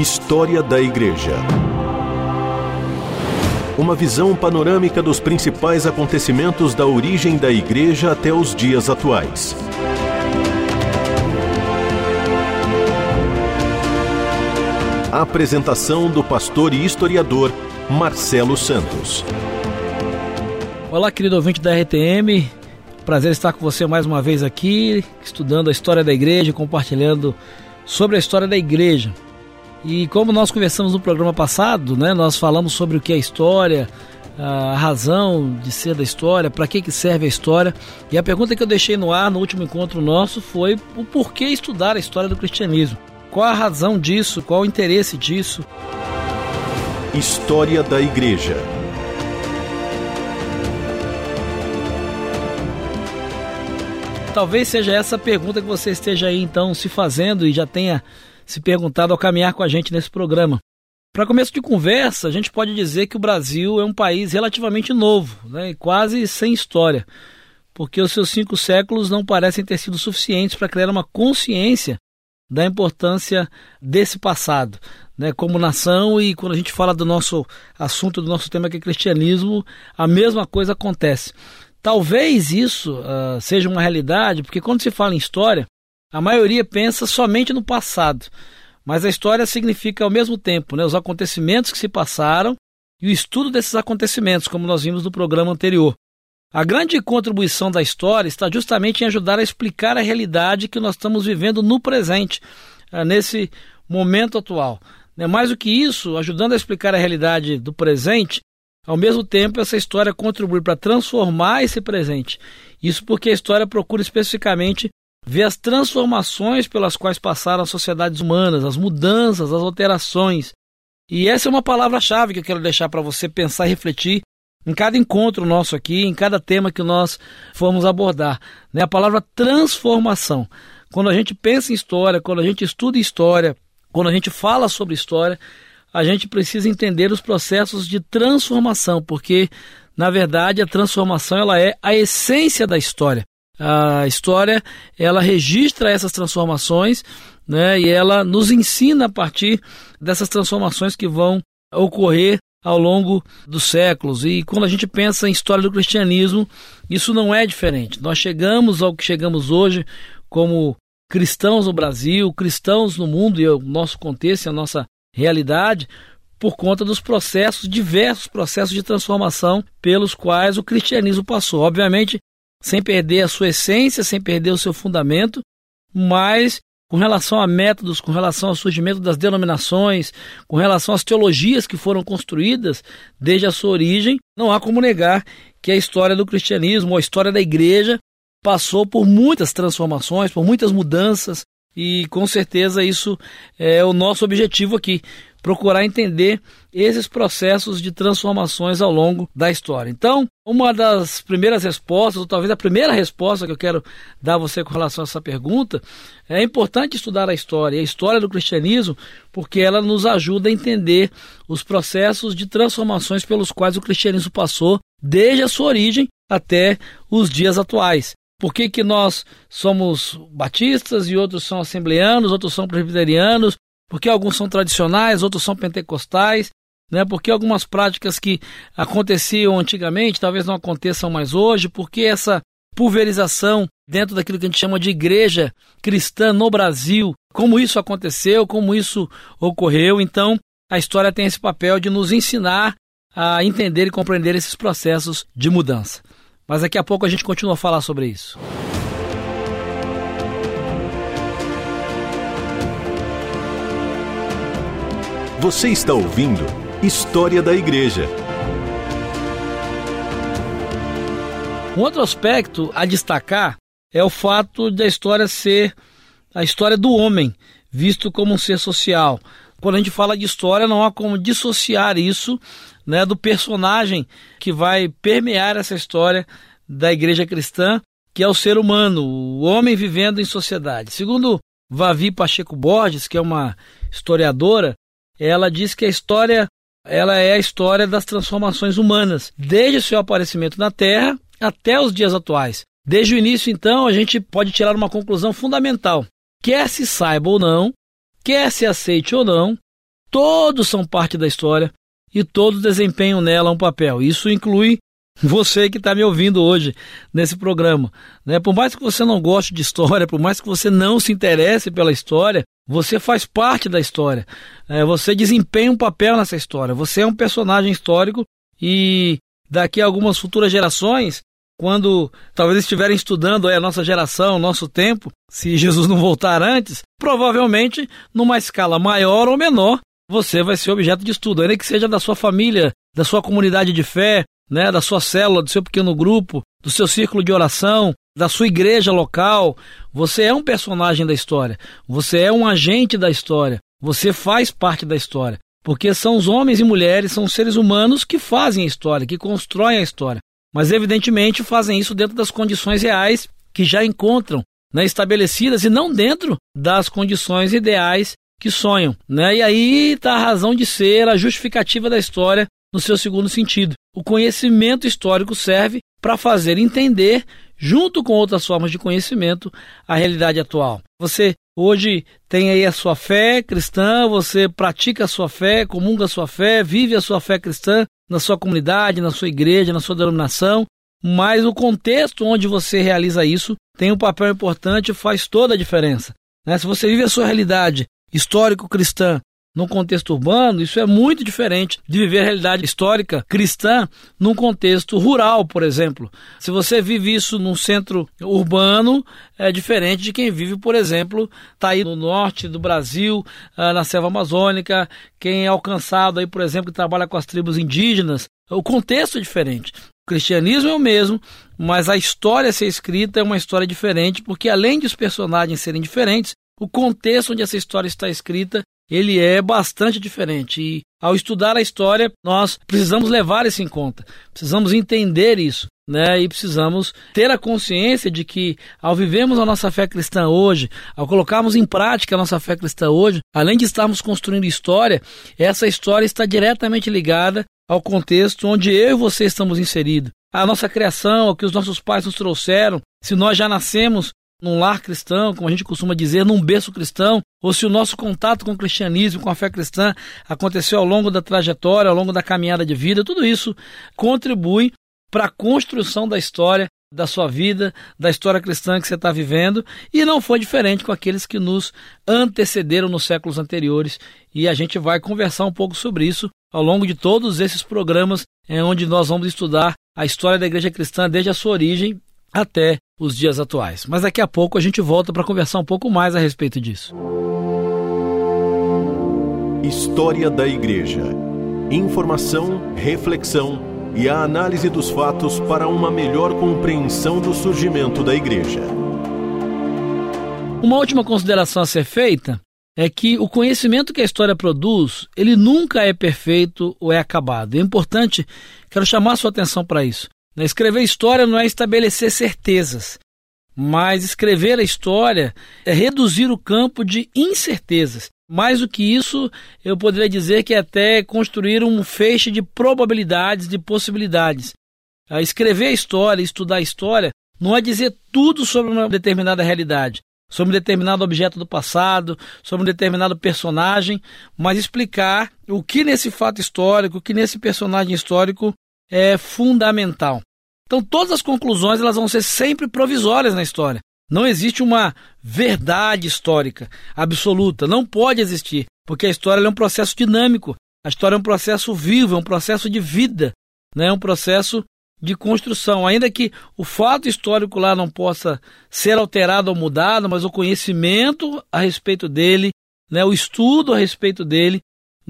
História da Igreja. Uma visão panorâmica dos principais acontecimentos da origem da Igreja até os dias atuais. Apresentação do pastor e historiador Marcelo Santos. Olá, querido ouvinte da RTM. Prazer estar com você mais uma vez aqui, estudando a história da igreja, compartilhando sobre a história da igreja. E como nós conversamos no programa passado, né, nós falamos sobre o que é história, a razão de ser da história, para que, que serve a história. E a pergunta que eu deixei no ar no último encontro nosso foi o porquê estudar a história do cristianismo. Qual a razão disso? Qual o interesse disso? História da Igreja. Talvez seja essa a pergunta que você esteja aí então se fazendo e já tenha se perguntado ao caminhar com a gente nesse programa. Para começo de conversa, a gente pode dizer que o Brasil é um país relativamente novo, né, quase sem história, porque os seus cinco séculos não parecem ter sido suficientes para criar uma consciência da importância desse passado, né, como nação e quando a gente fala do nosso assunto, do nosso tema que é cristianismo, a mesma coisa acontece. Talvez isso uh, seja uma realidade, porque quando se fala em história, a maioria pensa somente no passado. Mas a história significa ao mesmo tempo né, os acontecimentos que se passaram e o estudo desses acontecimentos, como nós vimos no programa anterior. A grande contribuição da história está justamente em ajudar a explicar a realidade que nós estamos vivendo no presente, uh, nesse momento atual. Né, mais do que isso, ajudando a explicar a realidade do presente, ao mesmo tempo, essa história contribui para transformar esse presente. Isso porque a história procura especificamente ver as transformações pelas quais passaram as sociedades humanas, as mudanças, as alterações. E essa é uma palavra-chave que eu quero deixar para você pensar e refletir em cada encontro nosso aqui, em cada tema que nós formos abordar. Né? A palavra transformação. Quando a gente pensa em história, quando a gente estuda história, quando a gente fala sobre história, a gente precisa entender os processos de transformação, porque na verdade a transformação ela é a essência da história. A história ela registra essas transformações, né, e ela nos ensina a partir dessas transformações que vão ocorrer ao longo dos séculos. E quando a gente pensa em história do cristianismo, isso não é diferente. Nós chegamos ao que chegamos hoje como cristãos no Brasil, cristãos no mundo e o nosso contexto, a nossa realidade por conta dos processos, diversos processos de transformação pelos quais o cristianismo passou. Obviamente, sem perder a sua essência, sem perder o seu fundamento, mas com relação a métodos, com relação ao surgimento das denominações, com relação às teologias que foram construídas desde a sua origem, não há como negar que a história do cristianismo, a história da igreja, passou por muitas transformações, por muitas mudanças, e com certeza isso é o nosso objetivo aqui, procurar entender esses processos de transformações ao longo da história. Então, uma das primeiras respostas, ou talvez a primeira resposta que eu quero dar a você com relação a essa pergunta, é importante estudar a história, a história do cristianismo, porque ela nos ajuda a entender os processos de transformações pelos quais o cristianismo passou desde a sua origem até os dias atuais. Por que, que nós somos batistas e outros são assembleanos, outros são presbiterianos? Por que alguns são tradicionais, outros são pentecostais? Né? Por que algumas práticas que aconteciam antigamente talvez não aconteçam mais hoje? Por que essa pulverização dentro daquilo que a gente chama de igreja cristã no Brasil? Como isso aconteceu? Como isso ocorreu? Então, a história tem esse papel de nos ensinar a entender e compreender esses processos de mudança. Mas daqui a pouco a gente continua a falar sobre isso. Você está ouvindo História da Igreja. Um outro aspecto a destacar é o fato da história ser a história do homem, visto como um ser social. Quando a gente fala de história, não há como dissociar isso né, do personagem que vai permear essa história da igreja cristã, que é o ser humano, o homem vivendo em sociedade. Segundo Vavi Pacheco Borges, que é uma historiadora, ela diz que a história ela é a história das transformações humanas, desde o seu aparecimento na Terra até os dias atuais. Desde o início, então, a gente pode tirar uma conclusão fundamental. Quer se saiba ou não, quer se aceite ou não, todos são parte da história e todos desempenham nela um papel. Isso inclui você que está me ouvindo hoje nesse programa. Né? Por mais que você não goste de história, por mais que você não se interesse pela história, você faz parte da história. É, você desempenha um papel nessa história. Você é um personagem histórico e daqui a algumas futuras gerações, quando talvez estiverem estudando a nossa geração, nosso tempo, se Jesus não voltar antes, provavelmente numa escala maior ou menor, você vai ser objeto de estudo, ainda que seja da sua família, da sua comunidade de fé, né, da sua célula, do seu pequeno grupo, do seu círculo de oração, da sua igreja local. Você é um personagem da história. Você é um agente da história. Você faz parte da história. Porque são os homens e mulheres, são os seres humanos que fazem a história, que constroem a história. Mas, evidentemente, fazem isso dentro das condições reais que já encontram né, estabelecidas e não dentro das condições ideais que sonham. Né? E aí está a razão de ser, a justificativa da história no seu segundo sentido. O conhecimento histórico serve para fazer entender, junto com outras formas de conhecimento, a realidade atual. Você hoje tem aí a sua fé cristã, você pratica a sua fé, comunga a sua fé, vive a sua fé cristã na sua comunidade, na sua igreja, na sua denominação, mas o contexto onde você realiza isso tem um papel importante e faz toda a diferença. Né? Se você vive a sua realidade histórico-cristã num contexto urbano, isso é muito diferente de viver a realidade histórica cristã num contexto rural, por exemplo. Se você vive isso num centro urbano, é diferente de quem vive, por exemplo, está aí no norte do Brasil, ah, na selva amazônica, quem é alcançado aí, por exemplo, que trabalha com as tribos indígenas. O contexto é diferente. O cristianismo é o mesmo, mas a história a ser escrita é uma história diferente, porque além de os personagens serem diferentes, o contexto onde essa história está escrita ele é bastante diferente. E ao estudar a história, nós precisamos levar isso em conta, precisamos entender isso. Né, e precisamos ter a consciência de que, ao vivermos a nossa fé cristã hoje, ao colocarmos em prática a nossa fé cristã hoje, além de estarmos construindo história, essa história está diretamente ligada ao contexto onde eu e você estamos inseridos. A nossa criação, o que os nossos pais nos trouxeram, se nós já nascemos num lar cristão, como a gente costuma dizer, num berço cristão, ou se o nosso contato com o cristianismo, com a fé cristã, aconteceu ao longo da trajetória, ao longo da caminhada de vida, tudo isso contribui para a construção da história da sua vida, da história cristã que você está vivendo, e não foi diferente com aqueles que nos antecederam nos séculos anteriores, e a gente vai conversar um pouco sobre isso ao longo de todos esses programas, é onde nós vamos estudar a história da igreja cristã desde a sua origem até os dias atuais. Mas daqui a pouco a gente volta para conversar um pouco mais a respeito disso. História da Igreja. Informação, reflexão e a análise dos fatos para uma melhor compreensão do surgimento da Igreja. Uma última consideração a ser feita é que o conhecimento que a história produz, ele nunca é perfeito ou é acabado. É importante, quero chamar sua atenção para isso. Né, escrever história não é estabelecer certezas, mas escrever a história é reduzir o campo de incertezas. Mais do que isso, eu poderia dizer que é até construir um feixe de probabilidades, de possibilidades. Escrever a história, estudar a história, não é dizer tudo sobre uma determinada realidade, sobre um determinado objeto do passado, sobre um determinado personagem, mas explicar o que nesse fato histórico, o que nesse personagem histórico é fundamental. Então todas as conclusões elas vão ser sempre provisórias na história. Não existe uma verdade histórica absoluta, não pode existir, porque a história é um processo dinâmico, a história é um processo vivo, é um processo de vida, né? é um processo de construção. Ainda que o fato histórico lá não possa ser alterado ou mudado, mas o conhecimento a respeito dele, né? o estudo a respeito dele,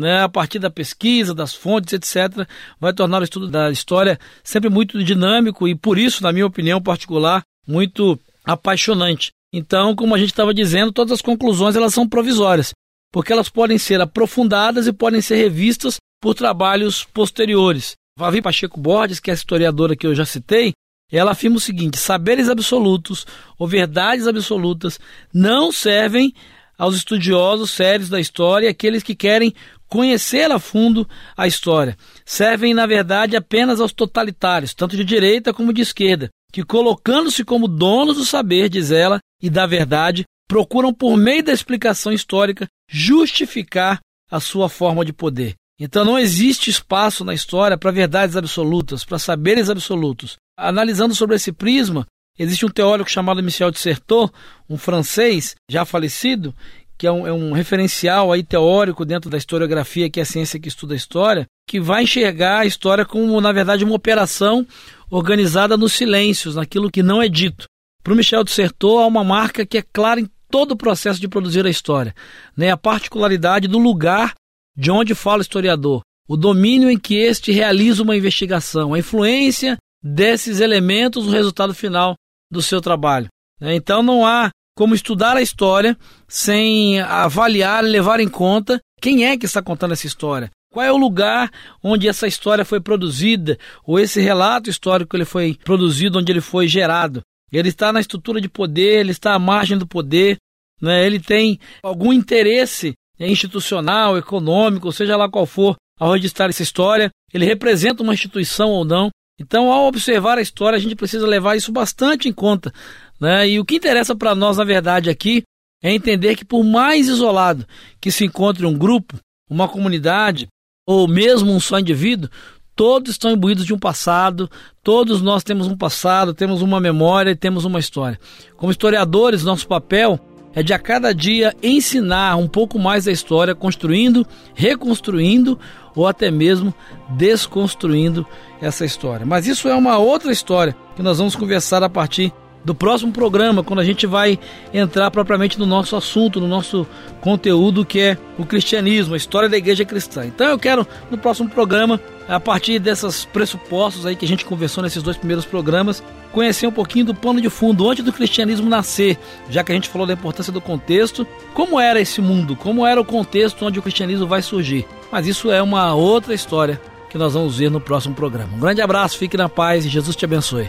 né, a partir da pesquisa, das fontes, etc., vai tornar o estudo da história sempre muito dinâmico e, por isso, na minha opinião particular, muito apaixonante. Então, como a gente estava dizendo, todas as conclusões elas são provisórias, porque elas podem ser aprofundadas e podem ser revistas por trabalhos posteriores. Vavi Pacheco Borges, que é a historiadora que eu já citei, ela afirma o seguinte: saberes absolutos ou verdades absolutas não servem aos estudiosos sérios da história, aqueles que querem conhecer a fundo a história. Servem, na verdade, apenas aos totalitários, tanto de direita como de esquerda, que, colocando-se como donos do saber, diz ela, e da verdade, procuram, por meio da explicação histórica, justificar a sua forma de poder. Então não existe espaço na história para verdades absolutas, para saberes absolutos. Analisando sobre esse prisma, existe um teórico chamado Michel Certeau, um francês já falecido, que é um, é um, referencial aí teórico dentro da historiografia, que é a ciência que estuda a história, que vai enxergar a história como, na verdade, uma operação organizada nos silêncios, naquilo que não é dito. Para o Michel Certeau, há uma marca que é clara em todo o processo de produzir a história, né? a particularidade do lugar de onde fala o historiador, o domínio em que este realiza uma investigação, a influência desses elementos no resultado final do seu trabalho. Né? Então não há como estudar a história sem avaliar, levar em conta quem é que está contando essa história. Qual é o lugar onde essa história foi produzida, ou esse relato histórico ele foi produzido, onde ele foi gerado. Ele está na estrutura de poder, ele está à margem do poder, né? ele tem algum interesse institucional, econômico, seja lá qual for, ao registrar essa história. Ele representa uma instituição ou não. Então, ao observar a história, a gente precisa levar isso bastante em conta. Né? E o que interessa para nós, na verdade, aqui é entender que, por mais isolado que se encontre um grupo, uma comunidade ou mesmo um só indivíduo, todos estão imbuídos de um passado, todos nós temos um passado, temos uma memória e temos uma história. Como historiadores, nosso papel é de a cada dia ensinar um pouco mais da história, construindo, reconstruindo ou até mesmo desconstruindo essa história. Mas isso é uma outra história que nós vamos conversar a partir do próximo programa, quando a gente vai entrar propriamente no nosso assunto, no nosso conteúdo que é o cristianismo, a história da igreja cristã. Então eu quero no próximo programa, a partir desses pressupostos aí que a gente conversou nesses dois primeiros programas, conhecer um pouquinho do pano de fundo, antes do cristianismo nascer, já que a gente falou da importância do contexto, como era esse mundo, como era o contexto onde o cristianismo vai surgir. Mas isso é uma outra história que nós vamos ver no próximo programa. Um grande abraço, fique na paz e Jesus te abençoe.